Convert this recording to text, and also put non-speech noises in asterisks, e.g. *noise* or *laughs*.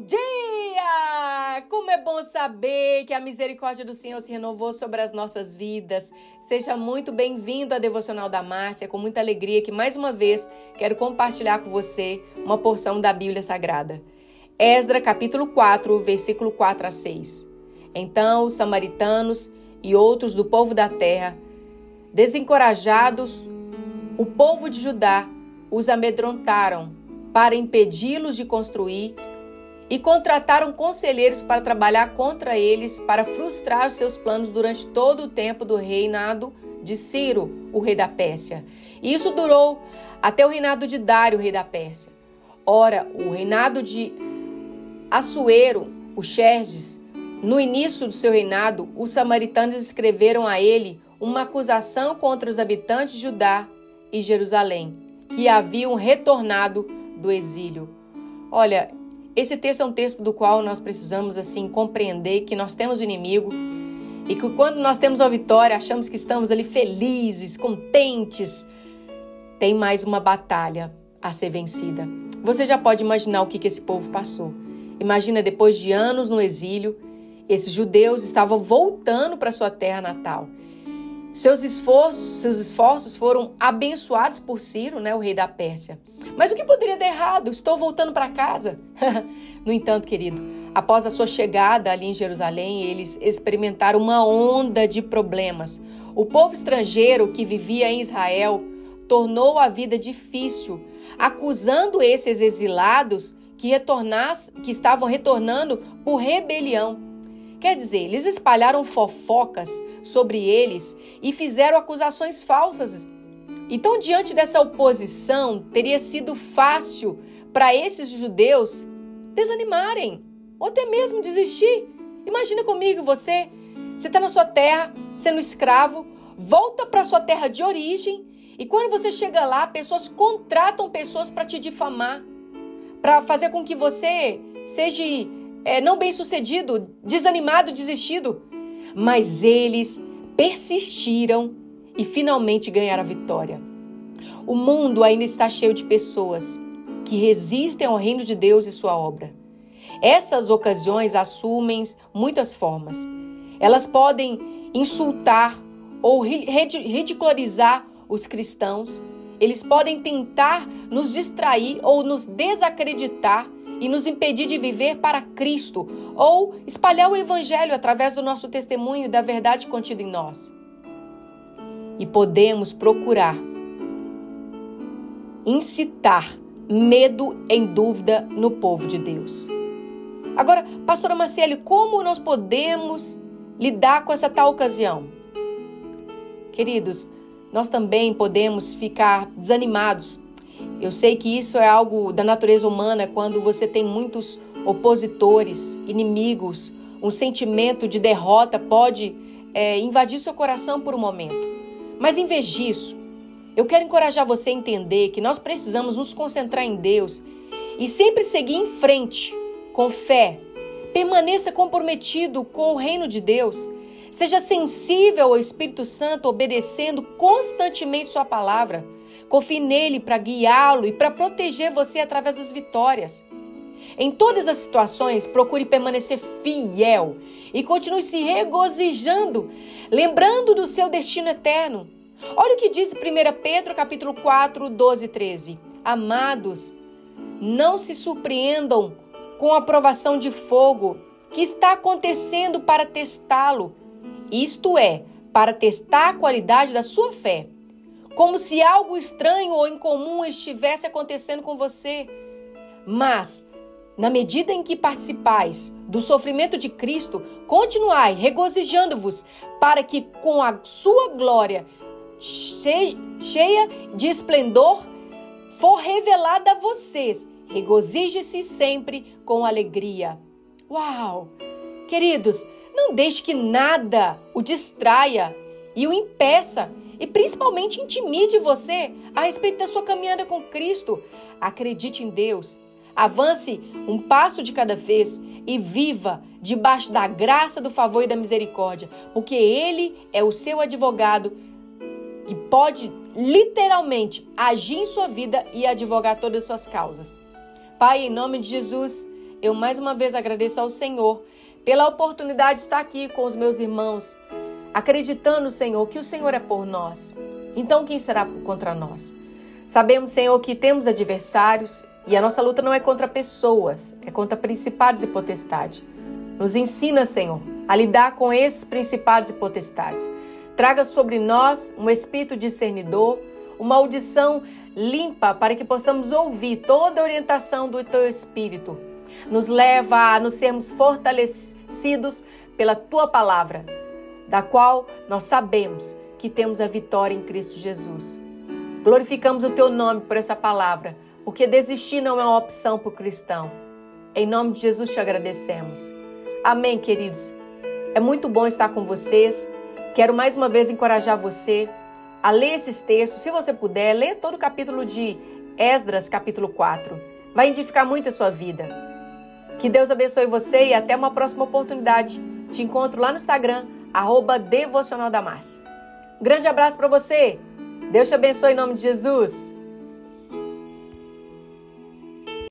Bom dia! Como é bom saber que a misericórdia do Senhor se renovou sobre as nossas vidas. Seja muito bem-vindo à Devocional da Márcia, com muita alegria que mais uma vez quero compartilhar com você uma porção da Bíblia Sagrada. Esdra capítulo 4, versículo 4 a 6. Então os samaritanos e outros do povo da terra, desencorajados, o povo de Judá os amedrontaram para impedi-los de construir e contrataram conselheiros para trabalhar contra eles, para frustrar seus planos durante todo o tempo do reinado de Ciro, o rei da Pérsia. E isso durou até o reinado de Dário, o rei da Pérsia. Ora, o reinado de Assuero, o Xerxes, no início do seu reinado, os samaritanos escreveram a ele uma acusação contra os habitantes de Judá e Jerusalém, que haviam retornado do exílio. Olha, esse texto é um texto do qual nós precisamos assim compreender que nós temos o inimigo e que quando nós temos a vitória, achamos que estamos ali felizes, contentes. Tem mais uma batalha a ser vencida. Você já pode imaginar o que, que esse povo passou. Imagina depois de anos no exílio, esses judeus estavam voltando para sua terra natal. Seus esforços, seus esforços foram abençoados por Ciro, né, o rei da Pérsia. Mas o que poderia dar errado? Estou voltando para casa. *laughs* no entanto, querido, após a sua chegada ali em Jerusalém, eles experimentaram uma onda de problemas. O povo estrangeiro que vivia em Israel tornou a vida difícil, acusando esses exilados que, que estavam retornando por rebelião. Quer dizer, eles espalharam fofocas sobre eles e fizeram acusações falsas. Então, diante dessa oposição, teria sido fácil para esses judeus desanimarem ou até mesmo desistir. Imagina comigo você, você está na sua terra, sendo escravo, volta para sua terra de origem e quando você chega lá, pessoas contratam pessoas para te difamar, para fazer com que você seja é, não bem sucedido, desanimado, desistido. Mas eles persistiram e finalmente ganharam a vitória. O mundo ainda está cheio de pessoas que resistem ao reino de Deus e sua obra. Essas ocasiões assumem muitas formas. Elas podem insultar ou ridicularizar os cristãos. Eles podem tentar nos distrair ou nos desacreditar e nos impedir de viver para Cristo ou espalhar o Evangelho através do nosso testemunho e da verdade contida em nós. E podemos procurar incitar medo em dúvida no povo de Deus. Agora, pastora Marcele, como nós podemos lidar com essa tal ocasião? Queridos, nós também podemos ficar desanimados eu sei que isso é algo da natureza humana quando você tem muitos opositores, inimigos, um sentimento de derrota pode é, invadir seu coração por um momento. Mas em vez disso, eu quero encorajar você a entender que nós precisamos nos concentrar em Deus e sempre seguir em frente com fé. Permaneça comprometido com o reino de Deus. Seja sensível ao Espírito Santo, obedecendo constantemente Sua palavra. Confie nele para guiá-lo e para proteger você através das vitórias. Em todas as situações, procure permanecer fiel e continue se regozijando, lembrando do seu destino eterno. Olha o que diz 1 Pedro capítulo 4, 12 e 13. Amados, não se surpreendam com a provação de fogo que está acontecendo para testá-lo, isto é, para testar a qualidade da sua fé como se algo estranho ou incomum estivesse acontecendo com você. Mas, na medida em que participais do sofrimento de Cristo, continuai regozijando-vos, para que com a sua glória cheia de esplendor for revelada a vocês. Regozije-se sempre com alegria. Uau! Queridos, não deixe que nada o distraia e o impeça e principalmente intimide você a respeito da sua caminhada com Cristo. Acredite em Deus. Avance um passo de cada vez e viva debaixo da graça, do favor e da misericórdia, porque Ele é o seu advogado que pode literalmente agir em sua vida e advogar todas as suas causas. Pai, em nome de Jesus, eu mais uma vez agradeço ao Senhor pela oportunidade de estar aqui com os meus irmãos, acreditando, Senhor, que o Senhor é por nós. Então, quem será contra nós? Sabemos, Senhor, que temos adversários e a nossa luta não é contra pessoas, é contra principados e potestades. Nos ensina, Senhor, a lidar com esses principados e potestades. Traga sobre nós um espírito discernidor, uma audição limpa para que possamos ouvir toda a orientação do teu espírito. Nos leva a nos sermos fortalecidos pela tua palavra, da qual nós sabemos que temos a vitória em Cristo Jesus. Glorificamos o teu nome por essa palavra, porque desistir não é uma opção para o cristão. Em nome de Jesus te agradecemos. Amém, queridos. É muito bom estar com vocês. Quero mais uma vez encorajar você a ler esses textos. Se você puder, lê todo o capítulo de Esdras, capítulo 4. Vai edificar muito a sua vida. Que Deus abençoe você e até uma próxima oportunidade. Te encontro lá no Instagram, arroba Devocional da Grande abraço para você! Deus te abençoe em nome de Jesus.